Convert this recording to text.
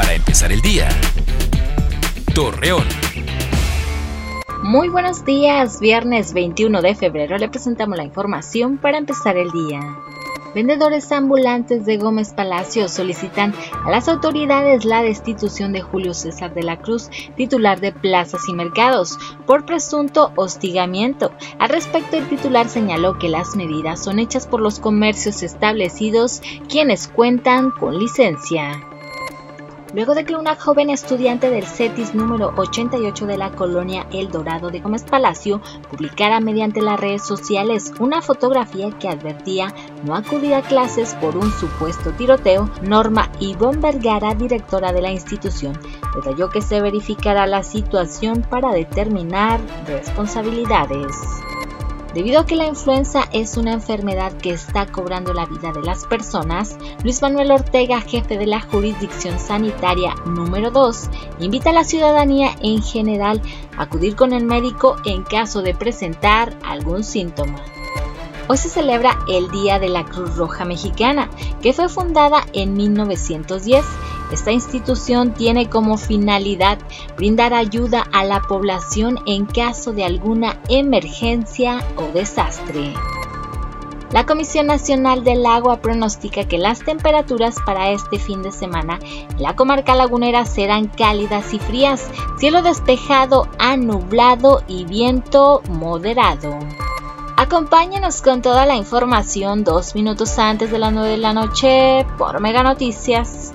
para empezar el día. Torreón. Muy buenos días, viernes 21 de febrero le presentamos la información para empezar el día. Vendedores ambulantes de Gómez Palacio solicitan a las autoridades la destitución de Julio César de la Cruz, titular de Plazas y Mercados, por presunto hostigamiento. Al respecto, el titular señaló que las medidas son hechas por los comercios establecidos, quienes cuentan con licencia luego de que una joven estudiante del CETIS número 88 de la colonia El Dorado de Gómez Palacio publicara mediante las redes sociales una fotografía que advertía no acudir a clases por un supuesto tiroteo, Norma Ivonne Vergara, directora de la institución, detalló que se verificará la situación para determinar responsabilidades. Debido a que la influenza es una enfermedad que está cobrando la vida de las personas, Luis Manuel Ortega, jefe de la jurisdicción sanitaria número 2, invita a la ciudadanía en general a acudir con el médico en caso de presentar algún síntoma. Hoy se celebra el Día de la Cruz Roja Mexicana, que fue fundada en 1910 esta institución tiene como finalidad brindar ayuda a la población en caso de alguna emergencia o desastre. La Comisión Nacional del Agua pronostica que las temperaturas para este fin de semana en la comarca lagunera serán cálidas y frías, cielo despejado a nublado y viento moderado. Acompáñenos con toda la información dos minutos antes de las 9 de la noche por Mega Noticias